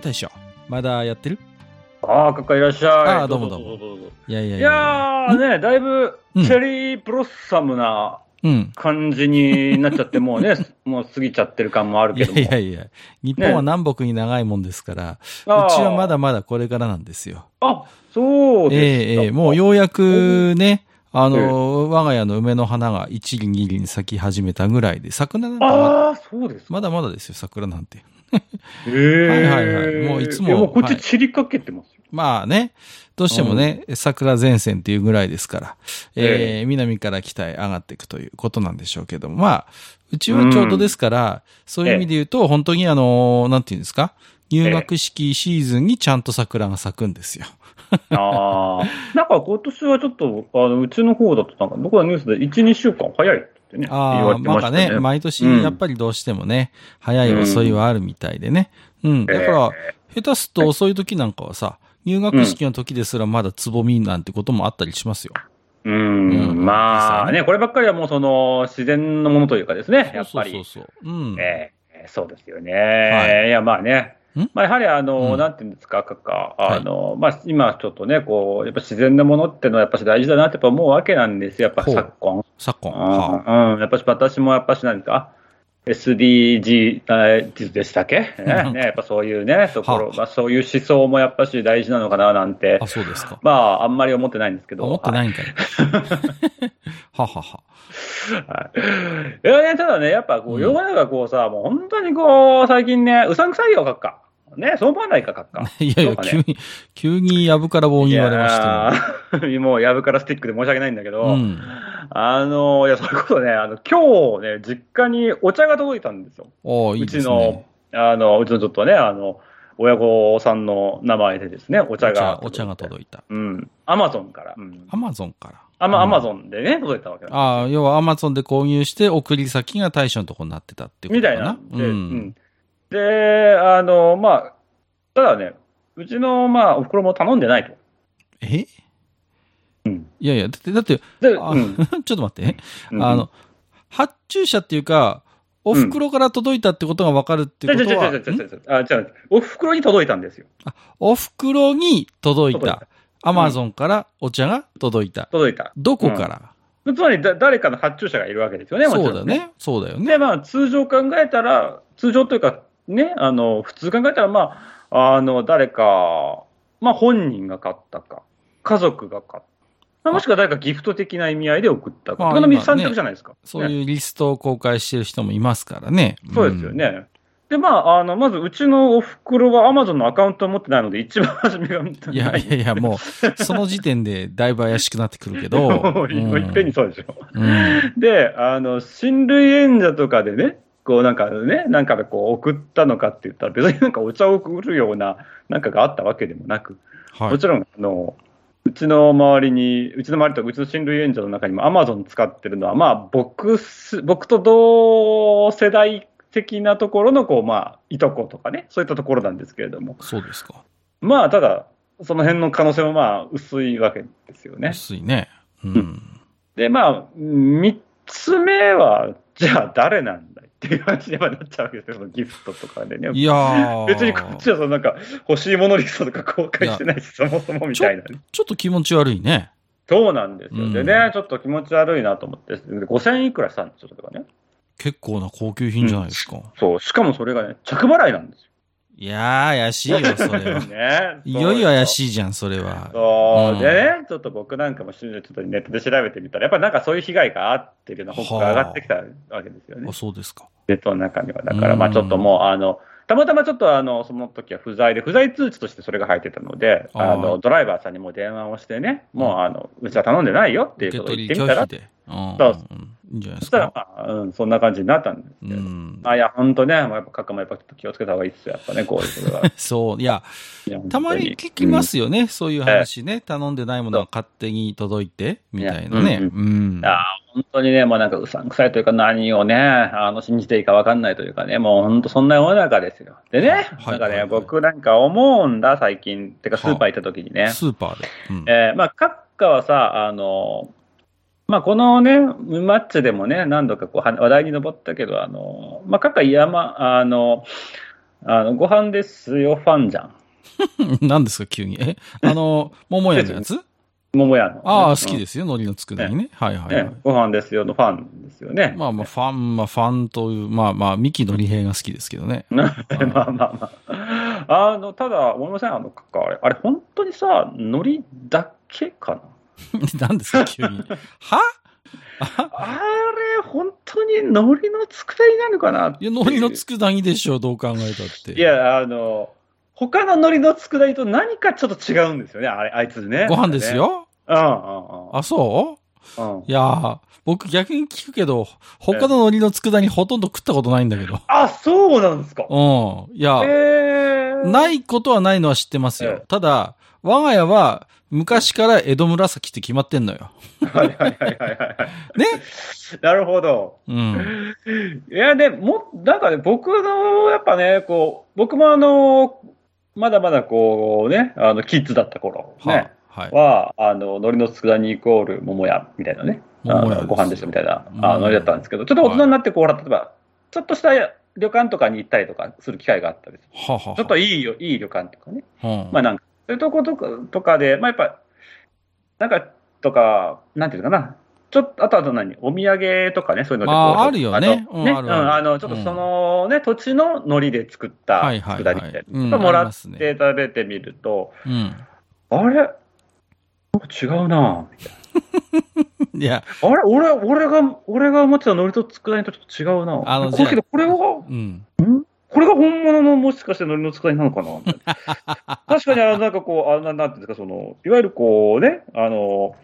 大将、まだやってる？ああ、かっかいらっしゃい。あーどうもどうもぞぞぞいやいやいやー、ね、だいぶ、うんチェリーブロッサムなうん。感じになっちゃって、もうね、もう過ぎちゃってる感もあるいやけども。いやいや、日本は南北に長いもんですから、うちあーはまだまだこれからなんですよ。あ、そうですか。ええええもうようやくね、あの、我が家の梅の花が一輪二輪咲き始めたぐらいで、桜なんかまああ、そうですか。まだまだですよ、桜なんて。へえ。はいはいはい。もういつもやもうこっはいち散りかけてますよ。まあね、どうしてもね、桜前線っていうぐらいですから、えー南から北へ上がっていくということなんでしょうけども、まあ、うちはちょうどですから、そういう意味で言うと、本当にあの、なんていうんですか、入学式シーズンにちゃんと桜が咲くんですよ。ああ。なんか今年はちょっと、あの、うちの方だとなんか、どこかのニュースで1、2週間早いってね、言わああ、れてましたね。まあね、毎年うんやっぱりどうしてもね、早い遅いはあるみたいでね。うん。だから、下手すと遅い時なんかはさ、入学式の時ですらまだつぼみなんてこともあったりしますよ。ううんん、まあね、こればっかりはもうその自然のものというかですね、やっぱり。そうそうそうそう。うん。ええそうですよね。はいや、まあねん。まあ、やはりあの、うんなんていうんですか、かか、あの、まあ、今ちょっとね、こう、やっぱ自然なものってのはやっぱし大事だなってやっぱ思うわけなんですよ、やっぱ昨今。昨今。はあうん、うん、やっぱし私もやっぱし何か、SDGs でしたっけ、ねね、やっぱそういうね、ところ、はあまあ、そういう思想もやっぱし大事なのかななんてあ、、そうですか。まあ、あんまり思ってないんですけど。思ってないんかい。は はは。はい。いやね、ただね、やっぱこう世の中こうさ、もう本当にこう、最近ね、うさんくさいよ、かっか。ね、そう思わないか、かっか。いやいや、ね急に、急にやぶから棒に言われましていやー もう、やぶからスティックで申し訳ないんだけど、も。うん。あの、いや、それこそね、あの、今日ね、実家にお茶が届いたんですよ。いいうですね。ちの、あの、うちのちょっとね、あの、親御さんの名前でですね、お茶が。お茶が届いた。うん。アマゾンから。うん。アマゾンから。アマ、うんアマゾンでね、届いたわけああ、要はアマゾンで購入して送り先が大将のとこになってたってことみたいかな。なんで、うん。で、あの、まあ、ただね、うちの、まあ、お袋も頼んでないと。え？うんいやいや、だって、だって、うん。ちょっと待って。うんあの、発注者っていうか、お袋から届いたってことがわかるって違うことは、違うん。あ、違う。お袋に届いたんですよ。お袋に届い届いた。アマゾンからお茶が届いた。届いた。どこから、つまりだ、誰かの発注者がいるわけですよね、そうだ。ね。そうだよね。で、まあ、通常考えたら、通常というか、ね、あの、普通考えたら、まあ、あの、誰か、まあ、本人が買ったか、家族が買った。まあもしくは誰かギフト的な意味合いで送ったか。まあこの3今ね択じゃないですか。ねそういうリストを公開してる人もいますからね。そうですよね。で、まあ、あの、まず、うちのお袋は Amazon のアカウントを持ってないので、一番初めが見たうん。いやいやいや、もう、その時点でだいぶ怪しくなってくるけど。もういっぺんにそうでしょ。うん。で、あの、親類縁者とかでね、こうなんかね、なんかでこう送ったのかって言ったら、別に なんかお茶を送るようななんかがあったわけでもなく、はい。もちろん、あの、うちの周りに、うちの周りとかうちの親類縁者の中にも Amazon 使ってるのは、まあ、僕す、僕と同世代的なところの、こう、まあ、いとことかね、そういったところなんですけれども、そうですか。まあ、ただ、その辺の可能性もまあ、薄いわけですよね。薄いね。うん。で、まあ、三つ目は、じゃあ誰なんだいっていう話にやっぱなっちゃうわけですよ、そのギフトとかでね。いやー。別にこっちはそのなんか欲しいものリストとか公開してないし、そもそもみたいなね。ちょっと気持ち悪いね。そうなんですよ。でうんね、ちょっと気持ち悪いなと思って、で5000円いくらしたんですよ、それがね。結構な高級品じゃないですか。そう、しかもそれがね、着払いなんですよ。いやー、怪しいよ、それは。ね。いよいよ怪い。しいじゃん、それは。そうう、んでね、ちょっと僕なんかもちょっとネットで調べてみたら、やっぱりなんかそういう被害があってるような報告が上がってきたわけですよねあ、。そうですか。ネットの中には。だから、うんまあちょっともう、あの、たまたまちょっとあの、その時は不在で、不在通知としてそれが入ってたので、あの、ドライバーさんにも電話をしてね、もうあの、うちは頼んでないよっていう受けことを言ってみたら拒否、で。うん。そううんいいんじゃないですそしたらか。、まあ、うん、そんな感じになったんですうけど。ん。あ、いや、本当ね、もうやっぱ、カカもやっぱ気をつけた方がいいですよ、やっぱね、こういうことが。そう。いや、いやたまに聞きま。すよね。そういう話ね。頼んでないものが勝手に届いて、みたいなね。いやうんうん。あ本当にね、もうなんかうさんくさいというか、何をね、あの、信じていいか分かんないというかね、もう本当そんな世の中ですよ。でね、はいなんかね、僕なんか思うんだ、最近。てか、スーパー行った時にね。スーパーで。うん。えーまあ、閣下はさ、あの、まあ、このね、マッチでもね、何度かこうは話題に上ったけど、あの、まあ、閣下山、あの、あの、ご飯ですよ、ファンじゃん。何ですか、急に。え、あの、桃屋のやつ？桃屋の、ああ、好きす。ですよ。海苔の佃煮ね。はいはいはいね。、ご飯ですよのファンですよね。まあまあ、ファン、まあ、ファンという、まあまあ、三木のり平が好きですけどね。まあまあまあ。あの、ただ、思いません、あの、閣下あれ、あれ、本当にさ、海苔だけかな？何ですか、急に。は？あれ、本当に海苔の佃煮なのかなっていや、海苔の佃煮でしょ、どう考えたって。い、や、あの、他の海苔の佃煮と何かちょっと違うんですよね、あれあいつね。ご飯です。よ。うんうんうん。あ、そう？うんいやー、僕逆に聞くけど、他の海苔の佃煮ほとんど食ったことないんだけど。あ、そうなんですか。うん。いや、えー、ないことはないのは知ってますえよ。ただ、我が家は昔から江戸紫って決まってんのよ。はいはいはいはいはい。ね？なるほど。うん。いや、でも、なんかね、僕の、やっぱね、こう、僕もあの、まだまだこうね、あの、キッズだった頃、ね、はい。は、あの、海苔の佃煮イコール桃屋みたいなね、あのご飯ですよみたいな、うんあの、ノリだったんですけど、ちょっと大人になって、こう、ほら、例えば、ちょっとした旅館とかに行ったりとかする機会があったりする。はははちょっといいよ、いい旅館とかね。うんまあなんか、そういうとことかとかで、まあやっぱ、なんか、とか、なんていうのかな。ちょっと、あとあと何お土産とかね、そういうのでまあこうあるよね。ね、うんあの、ちょっとそのね、土地の海苔で作った佃煮みたい。うんな。もらっありますね。て食べてみると、うん。あれ？なんか違うな。ぁ いや、あれ？俺、俺が、俺が思ってた海苔と佃煮とちょっと違うな。あのこれけど、これは、うん？これが本物のもしかして海苔の佃煮なのかな？確かに、あの、なんかこう、あの、なんていうんですか、その、いわゆるこうね、あの、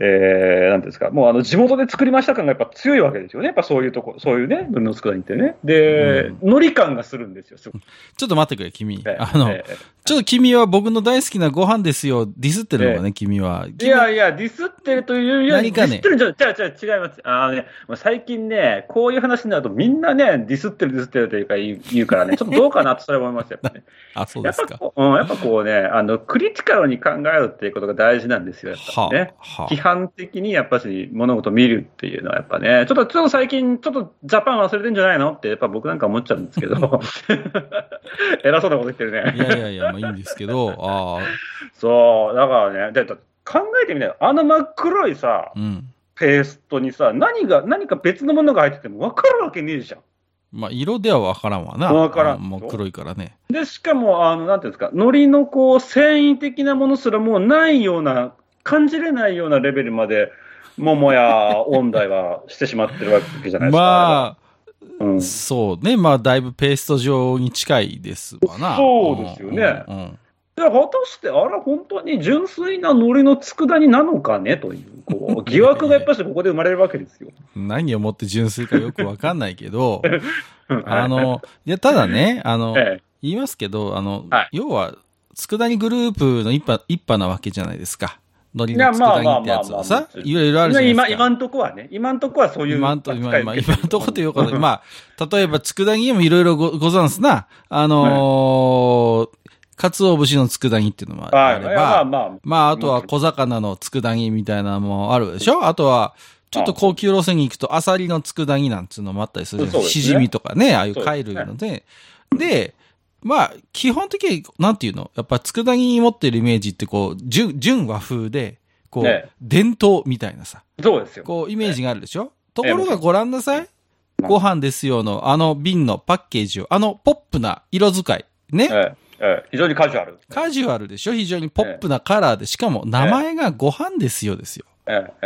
えー、なんていうんですか、もうあの、地元で作りました感がやっぱ強いわけですよね。やっぱそういうとこ、そういうね、海苔の佃煮ってね。で、うん海苔感がするんですよ、す。ちょっと待ってくれ、君。えあの、えちょっと君は僕の大好きなご飯ですよ、ディスってるのかね、え君は。い君やいや、ディスってるというより、何かねディスってるんじゃ、違う違う違います。あのね、最近ね、こういう話になるとみんなね、ディスってるディスってるというか言う言うからね、ちょっとどうかなとそれは思いますよ、やっぱね。あ、そうやっですか。ぱこう、うん、やっぱこうね、あの、クリティカルに考えるっていうことが大事なんですよ、やっぱね。あ、は批判的にやっぱし物事を見るっていうのはやっぱね、ちょっと、ちょっと最近、ちょっとジャパン忘れてんじゃないのってやっぱ僕なんか思っちゃうんですけど、偉そうなこと言ってるあ。いね。やいやいや、まあいいんですけど、ああ、そう、だからね、でだ考えてみなよ。あの真っ黒いさ、うん。ペーストにさ、何が、何か別のものが入ってても分かるわけねえじゃん。まあ、色ではわからんわな。わからんあもう黒いからね。で、しかも、あの、なんていうんですか、海苔のこう、繊維的なものすらもうないような、感じれないようなレベルまで、桃や音大はしてしまってるわけじゃないですか。まあ、うん、そうね。まあ、だいぶペースト状に近いですわな。そうですよねうんうんじゃあ、果たして、あれ、本当に純粋な海苔の佃煮なのかね？という、こう、疑惑がやっぱしここで生まれるわけですよ。うん何をもって純粋かよくわかんないけど、ああ、の、いや、ただね、あの、え言いますけど、あの、はい要は、佃煮グループの一派、一派なわけじゃないですか。海苔いやの佃煮ってやつはさま、あいろいろあるじゃないですか。今、今んとこはね、今んとこはそういう今んと、今、今、今んとこということで、あ、まあ、例えば、佃煮にもいろいろごござんすな。あのー、鰹節の佃煮っていうのもはい、あれば、まあまあ、まあ、あとは小魚の佃煮みたいなのもあるでしょ？あとは、ちょっと高級路線に行くと、アサリの佃煮なんつうのもあったりするじゃないですか。しじみとかね、ああいう貝類ので。で、まあ、基本的に、なんていうの？やっぱ佃煮に持ってるイメージって、こう、純、純和風で、こう、ね。伝統みたいなさ、そうですよ。こう、イメージがあるでしょ？とこええろがご覧なさい。うんご飯ですよの、あの瓶のパッケージを、あのポップな色使い。ね。ええ。ええ。非常にカジュアル。カジュアルでしょ？非常にポップなカラーで、しかも名前がご飯ですよですよ。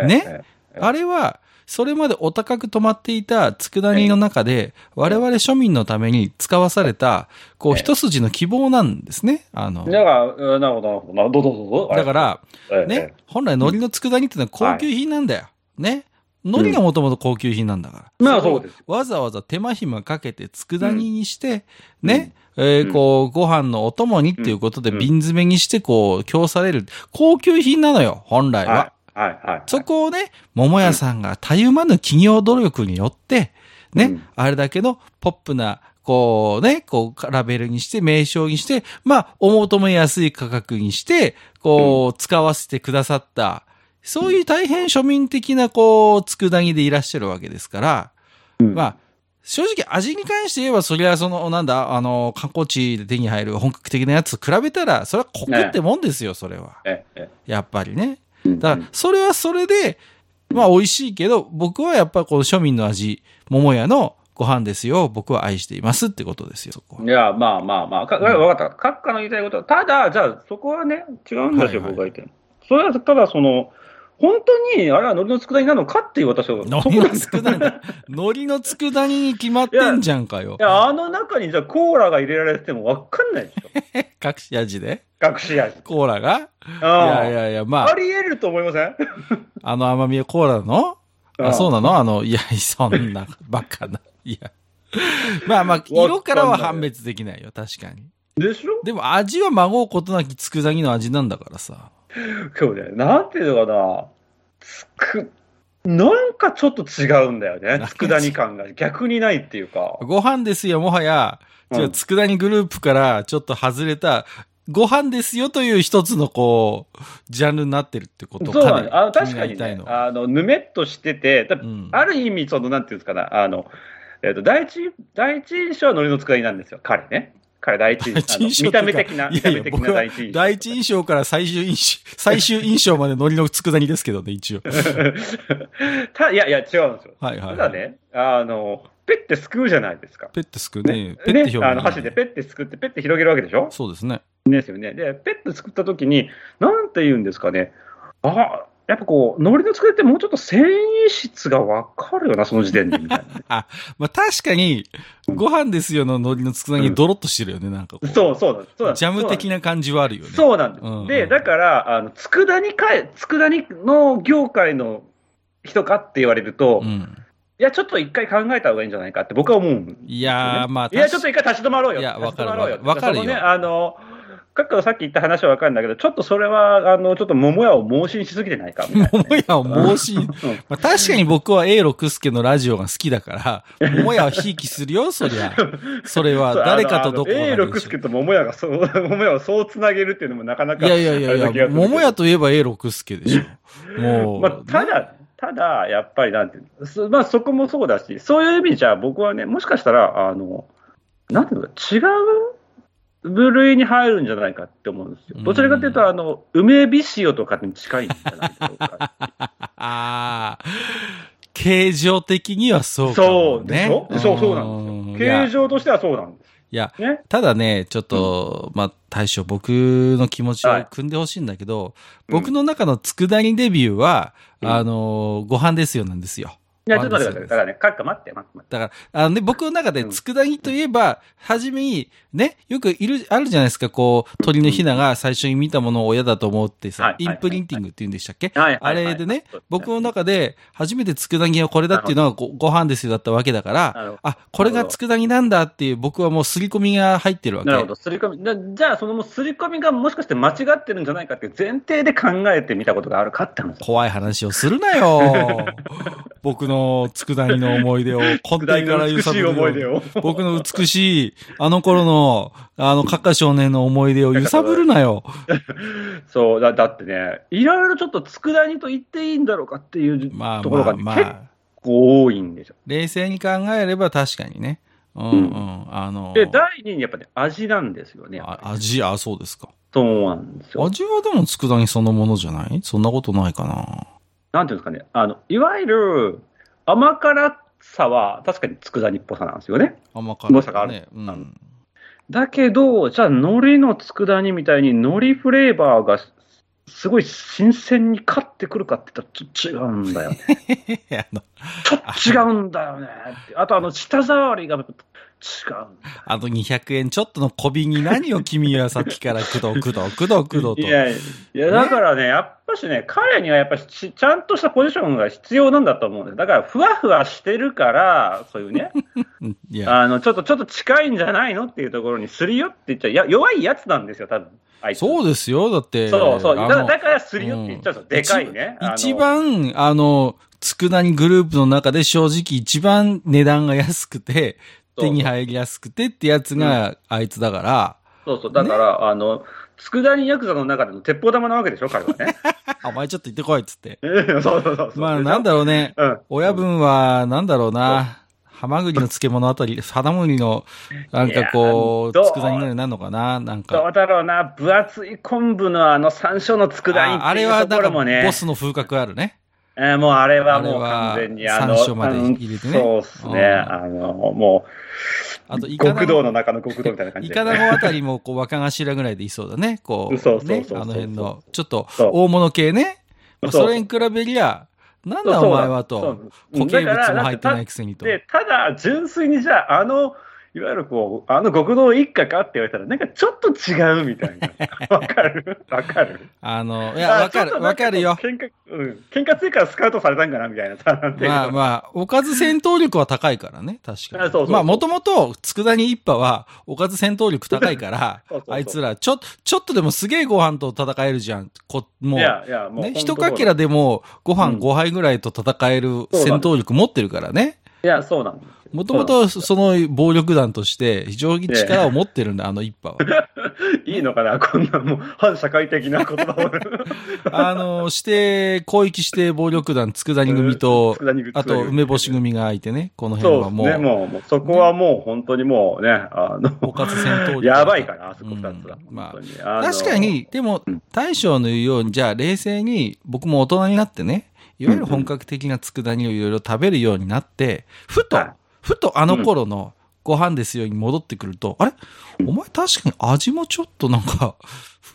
ね。ええ。あれは、それまでお高く止まっていた佃煮の中で、我々庶民のために使わされた、こう、ええ一筋の希望なんですね。あの、だから、うんなるほど、なるほど。どうぞどうぞ。だから、ええ、ね、本来海苔の佃煮ってのは高級品なんだよ。ね。海苔がもともと高級品なんだから。まあそうですよわざわざ手間暇かけて佃煮にして、ね、えーこう、ご飯のお供にっていうことでうん瓶詰めにして、こう、供される。高級品なのよ、本来は。はい、はい、はい。そこをね、桃屋さんがたゆまぬ企業努力によって、ね、うんあれだけのポップな、こうね、こう、ラベルにして、名称にして、まあ、お求めやすい価格にして、こう、使わせてくださった、そういう大変庶民的な、こう、佃煮でいらっしゃるわけですから、うんまあ、正直味に関して言えば、そりゃその、なんだ、あの、観光地で手に入る本格的なやつと比べたら、それはコクってもんですよ、それは。やっぱりね。え。だから、それはそれで、まあ美味しいけど、僕はやっぱこの庶民の味、桃屋のご飯ですよ、僕は愛していますってことですよ、そこは。いや、まあまあまあ、かわかった。閣下の言いたいことは、ただ、じゃあ、そこはね、違うんですよ、はいはい僕が言ってる。それは、ただ、その、本当に、あれは海苔の佃煮なのかっていう私は、海苔の佃煮、海苔の佃煮に決まってんじゃんかよい。や、あの中にじゃあコーラが入れられててもわかんないでしょ。隠し味で？隠し味。コーラが？いあやいやいや、まああ、り得ると思いません？あの甘みはコーラの？あ、そうななの？あの、いや、そんな、バカな。いや。まあまあ、色からは判別できないよ、確かに。でしょ？でも味は孫うことなき佃煮の味なんだからさ。今日ね、なんていうのかな、つく、なんかちょっと違うんだよね。佃煮感が。逆にないっていうか。ご飯ですよ、もはや、違う、うん佃煮グループからちょっと外れた、ご飯ですよという一つのこう、ジャンルになってるってことそう。あ確かにね。あの、ぬめっとしてて、だうん。ある意味、その、なんていうんですかな、あの、えっ、と、第一、第一印象は海苔の佃煮なんですよ、彼ね。彼第一、第一印象見た目的な、いやいや、見た目的な第一印象。第一印象から最終印象、最終印象まで海苔の佃煮ですけどね、一応。たいやいや、違うんですよ。はいはい、ただね、あの、ペッてすくうじゃないですか。ペッてすくうね。ね、ペッて表現、ねあの箸でペッてすくって、ペッて広げるわけでしょ？そうですね。ですよね。で、ペッて作った時に、なんて言うんですかね。あ、やっぱこう、海苔の作りってもうちょっと繊維質がわかるよな、その時点で、みたいな。まあ確かに、ご飯ですよの海苔の佃煮ドロッとしてるよね、なんか。そうそうなんです。そうなんですジャム的な感じはあるよね。そうなんです。うんうんで、だから、あの、佃煮かい、佃煮の業界の人かって言われると、いうん。や、ちょっと一回考えた方がいいんじゃないかって僕は思うんいやー、まあ、いや、ちょっと一回立ち止まろうよ。いや立ち止まろうよ。わかるわかるよね、あの、かっかのさっき言った話はわかるんだけど、ちょっとそれは、あの、ちょっと桃屋を盲信しすぎてないか？みたいなね、桃屋を盲信？まあ、確かに僕は A 六助のラジオが好きだから、桃屋はひいきするよ、そりゃ。それは誰かとどこかで A 六助と桃屋がそう、桃屋をそうつなげるっていうのもなかなか。いやいやいやいや、桃屋といえば A 六助でしょ。もう。まあ、ただ、ただ、やっぱりなんていうまあ、そこもそうだし、そういう意味じゃ、僕はね、もしかしたら、あの、なんていうのか、違う部類に入るんじゃないかって思うんですよ。どちらかというと、あの、梅び塩とかに近いんじゃないでしょうか。ああ、形状的にはそうかそうもね。でしょ？そう、そうなんですよ。形状としてはそうなんです。いや、ね？ただね、ちょっと、まあ、大将、僕の気持ちを組んでほしいんだけど、僕の中の佃煮デビューは、うんあの、ご飯ですよなんですよ。いや、ちょっと待ってください。だからね、かっか待って、待って、待って。だから、あのね、僕の中で佃煮といえば、はじめに、ね、よくいる、あるじゃないですか、こう、鳥のひなが最初に見たものを親だと思ってさ、はいインプリンティングって言うんでしたっけ？はいはいあれでね僕の中で、初めて佃煮はこれだっていうのがごご飯ですよだったわけだからあ、これが佃煮なんだっていう、僕はもう刷り込みが入ってるわけ。なるほど。すり込み。だじゃあ、そのもうすり込みがもしかして間違ってるんじゃないかっていう前提で考えてみたことがあるかって話。怖い話をするなよ。僕の佃煮の思い出を根底から揺さぶる。僕の美しい、あの頃の、あの、カッカ少年の思い出を揺さぶるなよ。そう、だだってね、いろいろちょっと佃煮と言っていいんだろうかっていうまあところが、ねまあま結あ、構多いんですよ。冷静に考えれば確かにね。うんううんん。あの、で、第2にやっぱね、味なんですよね。あ味、あ、そうですか。そうなんですよ。味はでも佃煮そのものじゃない？そんなことないかな。なんていうんですかね、あの、いわゆる甘辛さは確かに佃煮っぽさなんですよね。甘辛どうしたかあるね。うん。だけど、じゃあ海苔の佃煮みたいに海苔フレーバーがすごい新鮮に勝ってくるかって言ったらちょっと違うんだよね。ちょっと違うんだよね。あとあの、舌触りが違う。あの200円ちょっとの小瓶に何を君はさっきから工藤、工藤、工藤、工藤と。いやいや、だからね、やっぱしね、彼にはやっぱしちちゃんとしたポジションが必要なんだと思うんです。だから、ふわふわしてるから、そういうね、あの、ちょっと、ちょっと近いんじゃないのっていうところにするよって言っちゃう。いや、弱いやつなんですよ、多分。そうですよ。だって。そうそう。だだからするよって言っちゃうんですよ。でかいね。一番、あの、佃煮グループの中で正直一番値段が安くて、手に入りやすくてってやつがあいつだから、そうそう。だから、あの、佃煮ヤクザの中での鉄砲玉なわけでしょ、彼はね。お前ちょっと行ってこいっつって。そうそうそう。まあなんだろうね。うん。親分は、なんだろうな。ハマグリの漬物あたり、ハダムリの、なんかこう、佃煮ぐらいになるのかな？なんどか。うだろうな、分厚い昆布のあの山椒の佃煮あれはなんかところもね。ボスの風格あるね。えーもうあれはもうは完全にあの、山椒まで入れてねそうですね。うんあの、もあと、う、イカナ極道の中の極道みたいな感じで、イカナゴあたりも、こう、若頭ぐらいでいそうだね。こう、そうそうそうね、そうあの辺の、ちょっと、大物系ね。まあそれに比べりゃ、なんだお前はと。固形物も入ってないくせにと。で、ただ、純粋にじゃあ、あの、いわゆるこう、あの極道一家かって言われたら、なんかちょっと違うみたいな。わかる？わかる？あの、いや、わかる、わかるよ。喧嘩、うん。喧嘩強いからスカウトされたんかなみたいなさ。なんていうのまあまあ、おかず戦闘力は高いからね、確かに。あそうそうまあ、もともと、佃煮一派は、おかず戦闘力高いから そうそう、そうあいつら、ちょ、ちょっとでもすげえご飯と戦えるじゃん。こ、もう、いや、いや、もう。ね、一かけらでも、ご飯うん5杯ぐらいと戦える戦闘力持ってるからね。いや、そうなんですよ。もともとその暴力団として非常に力を持ってるんだ、あの一派は。いいのかなこんなもう、反社会的な言葉を。あの、して、広域して暴力団、佃煮組と、あと梅干し組がいてね、この辺はもう、そうですね、もう、もうそこはもう本当にもうね、あの、おかず戦闘力。やばいから、あそこ二つは。うん。まああの確かに、でもうん、大将の言うように、じゃあ冷静に僕も大人になってね、いわゆる本格的な佃煮をいろいろ食べるようになって、ふとはい、ふとあの頃のご飯ですよに戻ってくると、あれ？お前確かに味もちょっとなんか、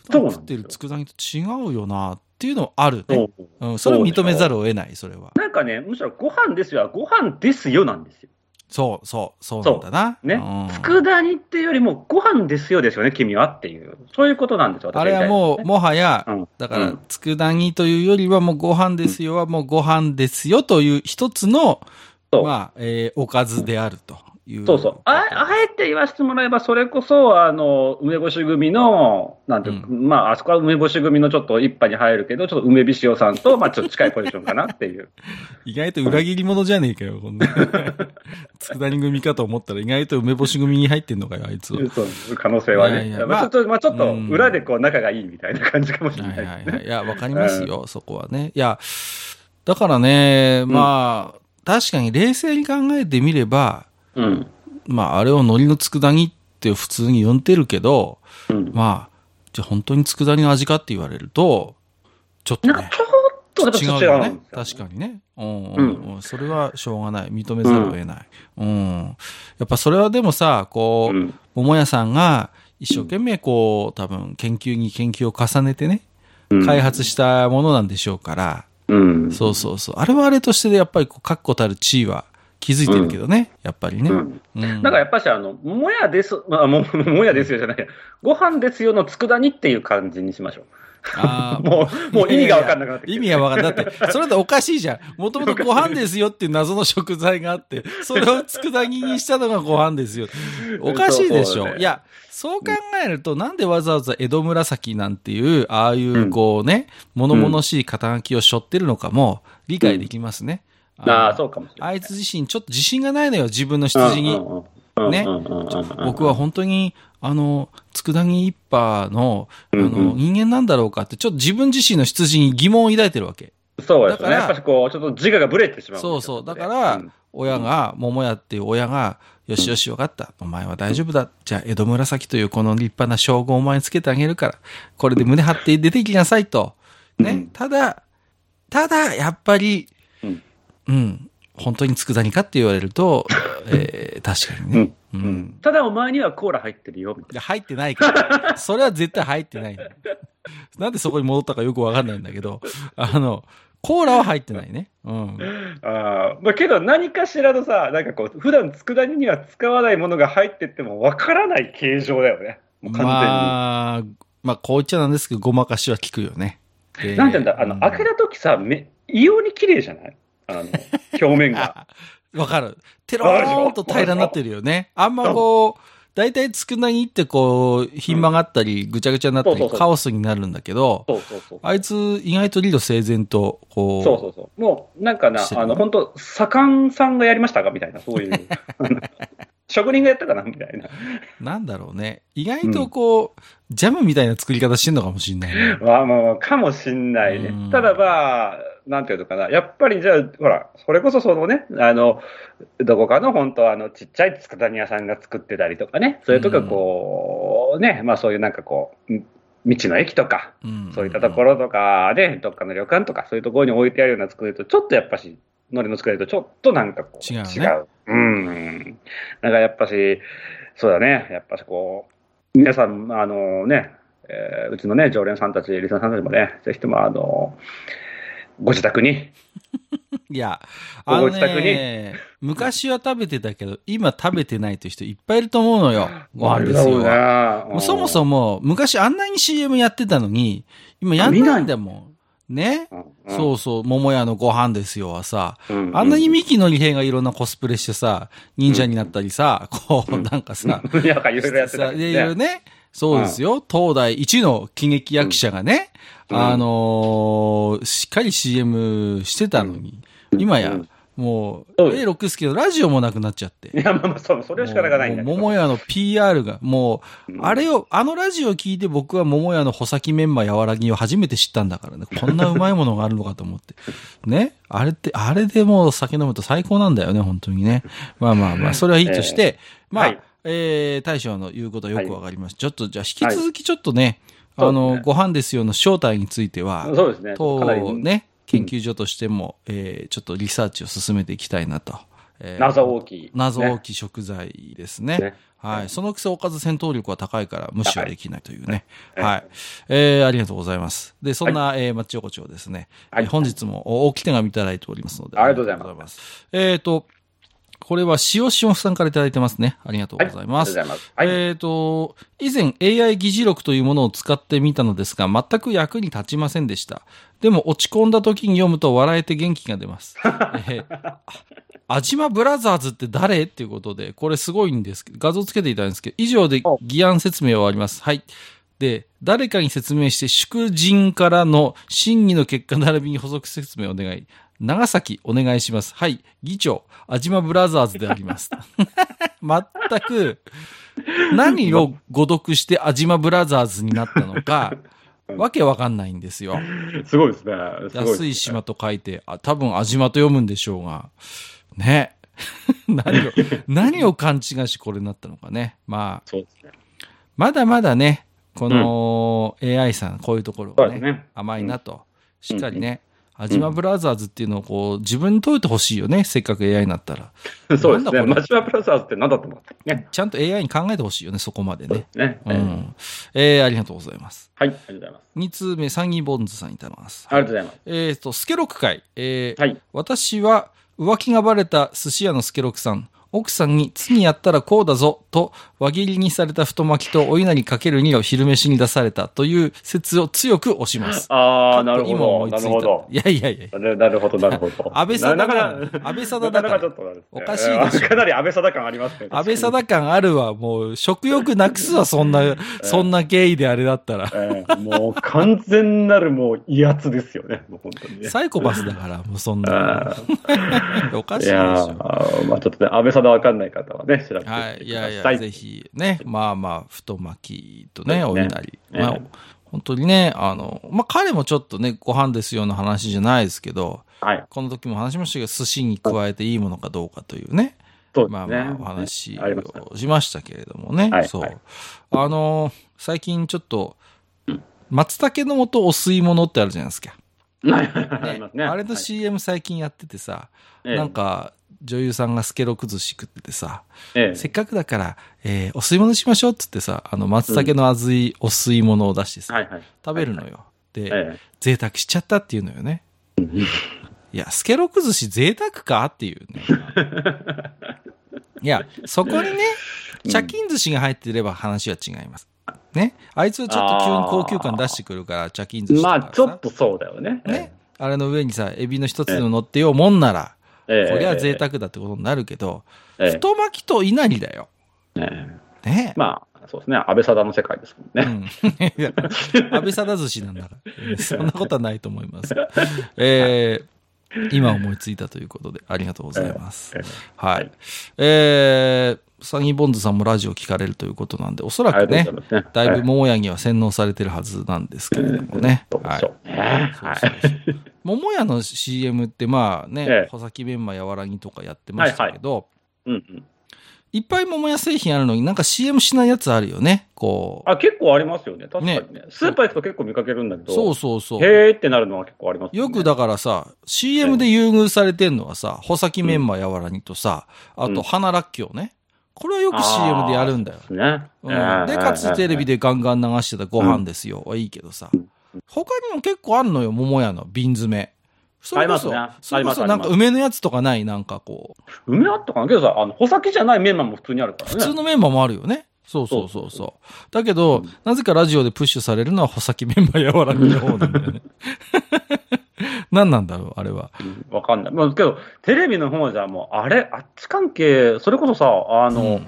普段食ってる佃煮と違うよなっていうのあるね。そううん、それを認めざるを得ない、それは。なんかね、むしろご飯ですよ、ご飯ですよなんですよ。そう、そう、そうなんだな。ねうん。佃煮っていうよりも、ご飯ですよですよね、君はっていう。そういうことなんですよ、私あれはもう、もはや、うんだからうん、佃煮というよりはもうご飯ですよはもうご飯ですよという一つの、まあ、えーおかずであるという。そうそう。ああえて言わせてもらえば、それこそ、あの、梅干し組の、なんていうか、うまあ、あそこは梅干し組のちょっと一派に入るけど、ちょっと梅びしおさんと、まあ、ちょっと近いポジションかなっていう。意外と裏切り者じゃねえかよ、こんな。佃煮組かと思ったら意外と梅干し組に入ってんのかよ、あいつは。そう、可能性はね。いやいやまあ、ちょっと、まあ、ちょっと、うん裏でこう、仲がいいみたいな感じかもしれはないいですね。はいはい。いや、わかりますよ、そこはね。いや、だからね、まあ、確かに冷静に考えてみれば、うん。まあ、あれを海苔の佃煮って普通に呼んでるけど、うん。まあ、じゃあ本当に佃煮の味かって言われると、ちょっとねと違違うよねよ確かにね。うんうんううん。それはしょうがない。認めざるを得ない。うん。やっぱそれはでもさ、こう、うん桃屋さんが一生懸命こう、多分研究に研究を重ねてね、うん開発したものなんでしょうから、うん。そうそうそう。あれはあれとしてでやっぱりこう確固たる地位は築いてるけどね、やっぱりね。うんうん。なんかやっぱし、あの、もやです、まあ、も、もやですよじゃないや。ご飯ですよの佃煮っていう感じにしましょう。あーもう、もう意味がわかんなくなって意味がわかんない。だって、それでおかしいじゃん。もともとご飯ですよっていう謎の食材があって、それを佃煮にしたのがご飯ですよ。おかしいでしょ。ねいや、そう考えると、なんでわざわざ江戸紫なんていう、ああいうこうね、物々しい肩書きを背負ってるのかも理解できますね。ああ、そうかもしれない。あいつ自身ちょっと自信がないのよ、自分の羊に。ね僕は本当に、あの、佃煮一派の、あの、うんうん人間なんだろうかって、ちょっと自分自身の羊に疑問を抱いてるわけ。そうですね。だからやっぱしこう、ちょっと自我がぶれてしまう。そうそう。だから、うん親が、桃屋っていう親が、よしよし、わかった。お前は大丈夫だ。じゃあ、江戸紫というこの立派な称号をお前につけてあげるから、これで胸張って出てきなさいと。ね。うんただ、ただ、やっぱり、うんうん、本当に佃煮かって言われると、えー確かにね。ううんんただお前にはコーラ入ってるよ、みたいで入ってないから。それは絶対入ってない。なんでそこに戻ったかよくわかんないんだけど、あの、コーラは入ってないね。うん。あーまあ、けど何かしらのさ、なんかこう、普段佃煮には使わないものが入ってってもわからない形状だよね。もう完全に。まあ、まあ、こう言っちゃなんですけど、ごまかしは効くよね。えーなんていうんだ、あの、うん開けた時さ、め異様に綺麗じゃない？あの、表面が。あ わかる。テローンと平らになってるよね。あんまこう、大体佃煮ってこう、ひん曲がったり、ぐちゃぐちゃになったり、カオスになるんだけど。あいつ意外と理路整然と、こう、そうそうそう。もう、なんかなあの、本当左官さんがやりましたかみたいな、そういう。職人がやったかなみたいな。なんだろうね。意外とこう、ジャムみたいな作り方してんのかもしんないね。まあまあまあ、かもしんないね。うんただまあ、なんていうのかな。やっぱりじゃあ、ほら、それこそそのね、あの、どこかの本当あの、ちっちゃい佃煮屋さんが作ってたりとかね、それとかこう、ね、まあそういうなんかこう、ん道の駅とか、うんそういったところとかね、どっかの旅館とか、そういうところに置いてあるような作りと、ちょっとやっぱし、海苔の作りとちょっとなんかこう、違うね違う。うん。だからやっぱし、そうだね、やっぱしこう、皆さん、あのね、えーうちのね、常連さんたち、リスナーさんたちもね、ぜひとも、あの、ご自宅に、いや、あのね、昔は食べてたけど、今食べてないという人いっぱいいると思うのよ。ご飯ですよ。ねもうそもそも、昔あんなに CM やってたのに、今やんないんだもん。ね、も、そうそう、桃屋のご飯ですよはさ、うんあんなにミキの利兵がいろんなコスプレしてさ、忍者になったりさ、こう、なんかさ、いや、なんかいろいろやってたね。いろいろね、そうですよ、東大一の喜劇役者がね、うんあのーしっかり CM してたのに、今や、うんもう、そうです輔のラジオもなくなっちゃって。いや、まあまあ、そう、それは仕方がないんだけど。桃屋の PR が、もう、うんあれを、あのラジオを聞いて僕は桃屋の穂先メンマ柔らぎを初めて知ったんだからね。こんなうまいものがあるのかと思って。ね。あれって、あれでもう酒飲むと最高なんだよね、本当にね。まあまあまあ、それはいいとして、まあ、はいえー、大将の言うことはよくわかりました。ちょっと、じゃあ引き続きちょっとね、はいあの、ねご飯ですよの正体については、そうですね。かなりと、ね、研究所としても、えー、ちょっとリサーチを進めていきたいなと。えー謎大きい。ね謎大きい食材ですね。ねはい。そのくせおかず戦闘力は高いから無視はできないというね。はいはい。えー、ありがとうございます。で、そんな、えー、マッチ横丁ですね。はいえー本日もお大き手紙いただいておりますので。ありがとうございますす。えっ、と、これは塩塩さんからいただいてますね。ありがとうございます。はいありがとうございますはいえっ、と、以前 AI 議事録というものを使ってみたのですが、全く役に立ちませんでした。でも落ち込んだ時に読むと笑えて元気が出ます。えーあアジマブラザーズって誰？っていうことで、これすごいんですけど、画像つけていたんですけど、以上で議案説明は終わります。はい。で、誰かに説明して、祝人からの審議の結果並びに補足説明をお願い。長崎お願いします。はい。議長、アジマブラザーズであります。全く、何を誤読してアジマブラザーズになったのか、わけわかんないんですよ。すごいですね。すね安い島と書いて、あ多分安島と読むんでしょうが、ね。何を、何を勘違いしこれになったのかね。まあ、ね。まだまだね、この AI さん、こういうところがね、甘いなと、しっかりね、アジマブラザーズっていうのをこう、自分に解いてほしいよね、せっかく AI になったら。そうですね。なんだこれ？マブラザーズって何だったのね。ちゃんと AI に考えてほしいよね、そこまでね。ね。うえーん。えー、ありがとうございます。はい、ありがとうございます。2通目、サンギーボンズさんいただきます。ありがとうございます。えっ、と、スケロク会。えーはい。私は浮気がバレた寿司屋のスケロクさん。奥さんに次やったらこうだぞと輪切りにされた太巻きとお稲荷かける2を昼飯に出されたという説を強く押します。ああ、なるほど。今思いついた。いやいやいや。なるなるほど、なるほど。安倍貞だから安倍貞だからおかしいでしょかなり安倍貞感ありますね。安倍貞感あるわ。もう食欲なくすわ、そんな、そんな経緯であれだったら。ええもう完全なるもう威圧ですよね。もう本当にね。サイコパスだから、もうそんなあ。おかしいでしーいやょ。ーまあちょっとね、安倍貞わかんない方はね、調べてみてくださ。はいい。いやいや、ぜひね、まあまあ、太巻きとね、おそうですねまあ、本当にね、あの、まあ彼もちょっとね、ご飯ですよの話じゃないですけど、はい。この時も話しましたけど、寿司に加えていいものかどうかというね、そうですね。まあまあ、お話をしましたけれどもね。そう。はいはいあの、最近ちょっと、松茸の素お吸い物ってあるじゃないですか。ね。あれのはい CM 最近やっててさ、ええなんか、女優さんがスケロク寿司食っててさ、ええせっかくだから、えーお吸い物しましょうっつってさ、あの、松茸の熱いお吸い物を出してさ、はいはい。食べるのよ。で、え贅沢しちゃったっていうのよね。いや、スケロク寿司贅沢かっていうね。いや、そこにね、茶金寿司が入ってれば話は違います。ね。あいつはちょっと急に高級感出してくるから、茶金寿え司とかさまあ、ちょっとそうだよね。ね。あれの上にさ、エビの一つでも乗ってようもんなら、ええ。こりゃ贅沢だってことになるけど、ええ。太巻きと稲荷だよ。ええね。まあ、そうですね。安倍貞の世界ですもんね。うん。安倍貞寿司なんだから。そんなことはないと思います。えー今思いついたということで、ありがとうございます。ええはい。えー、サニーボンズさんもラジオ聞かれるということなんで、おそらくねいね。だいぶはい桃屋には洗脳されてるはずなんですけれどもね。はい。桃屋の CM ってまあね、ええ穂先メンマやわらぎとかやってましたけど、うんうん。いっぱい桃屋製品あるのになんか CM しないやつあるよね。こう。あ、結構ありますよね。確かにね。スーパー行くと結構見かけるんだけど。そうそうそう。へーってなるのは結構ありますよくだからさ、CM で優遇されてんのはさ、穂先メンマやわらぎとさ、あと花らっきょうね。これはよく CM でやるんだよ。ね。うん、で、かつテレビで。でガンガン流してたご飯ですよ。はいいけどさ。他にも結構あんのよ、桃屋の瓶詰め。それこそ、ねそれこそなんか梅のやつとかない？なんかこう、梅あったかなけどさ、あの、穂先じゃないメンマも普通にあるからね。普通のメンマもあるよね。そうそうそうそう。だけど、なぜかラジオでプッシュされるのは穂先メンマやわらぎの方なんだよね。何なんだろう、あれは。うんわかんない。まあ、けど、テレビの方じゃもう、あれ、あっち関係、それこそさ、あの、うん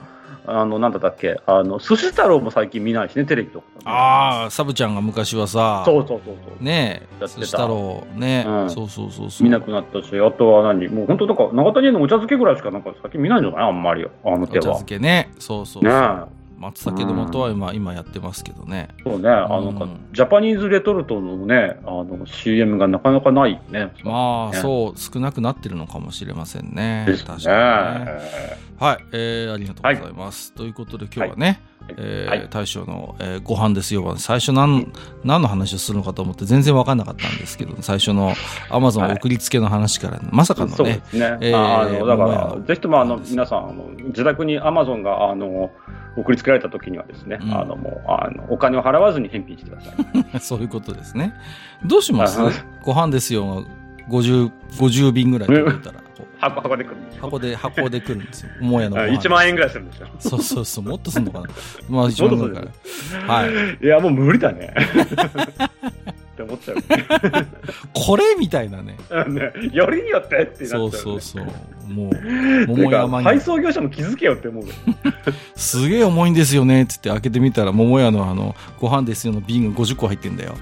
あの、なんだったっけ、あの、寿司太郎も最近見ないしね、テレビとか。ああ、サブちゃんが昔はさ、そうそうそうそう。ねえ、寿司太郎、ね、うんそうそうそうそう。見なくなったし、あとは何もう本当なんか、長谷のお茶漬けぐらいしかなんか先見ないんじゃないあんまり、あのお茶手は。漬けね。そうそうそう。ねえ。松茸の素は今、今やってますけどね。そうね、あの、うんジャパニーズレトルトのね、あの、CM がなかなかないよね。まあ、ねそう、少なくなってるのかもしれませんね。ね。確かにね。はい、えー、ありがとうございます。ということで今日はね、えーはい大将の、えーご飯ですよは最初何何の話をするのかと思って全然分かんなかったんですけど最初のアマゾン送りつけの話から、まさかのそうでねすね。えーあのだからぜひともあの皆さんあの、自宅にアマゾンがあの送りつけられた時にはですね、うん。あのもうあのお金を払わずに返品してください。そういうことですね。どうします？あ ご飯ですよ。が 50, 50便ぐらい届いたら。箱箱で来るんですよ。箱で箱で来るんですよ。桃屋のご飯1万円ぐらいするんですよ。そうそうそう。もっとすんのかな。まあ1万円ぐらいはい。いや、もう無理だね。って思っちゃう、ね これみたいなね。よりによってってなっちゃう、そうね。そうそうもう 桃山に配送業者も気づけよって思うよ。すげえ重いんですよねっつって開けてみたら桃屋のあのご飯ですよの瓶が50個入ってんだよ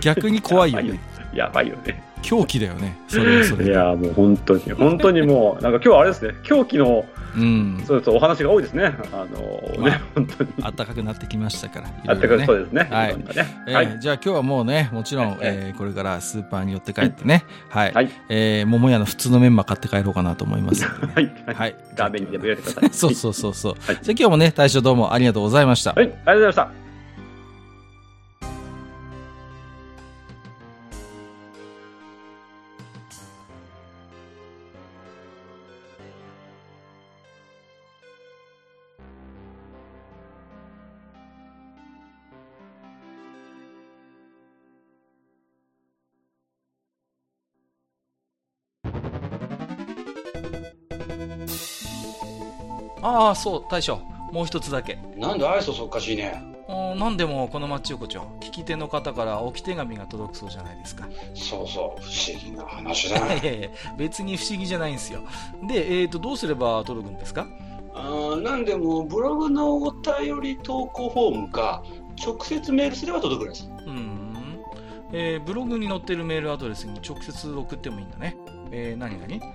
逆に怖いよねやばいよね。狂気だよね。それはそれで。いや、もう本当に、本当にもう、なんか今日はあれですね、狂気の、うん。そうです、お話が多いですね。あの、まあね、本当に。暖かくなってきましたからあったかいねそうですね。はい。えーはい。じゃあ今日はもうねもちろん、ええ。ーこれからスーパーに寄って帰ってね、はい。はい。えー桃屋の普通のメンマ買って帰ろうかなと思います。はい。はい。ラーメンにでも入れてください。そうそうそうそう、はい。じゃあ今日もね大将どうもありがとうございました、はい、ありがとうございました。ああそう大将もう一つだけなんで愛想そっかしいね。うん何でもこの町横丁聞き手の方から置き手紙が届くそうじゃないですかそうそう、不思議な話だい。やいや別に不思議じゃないんですよで、えー、とどうすれば届くんですか？あーなんでも、ブログのお便り投稿フォームか、直接メールすれば届くんです。うん、えーブログに載ってるメールアドレスに直接送ってもいいんだね。えー、何々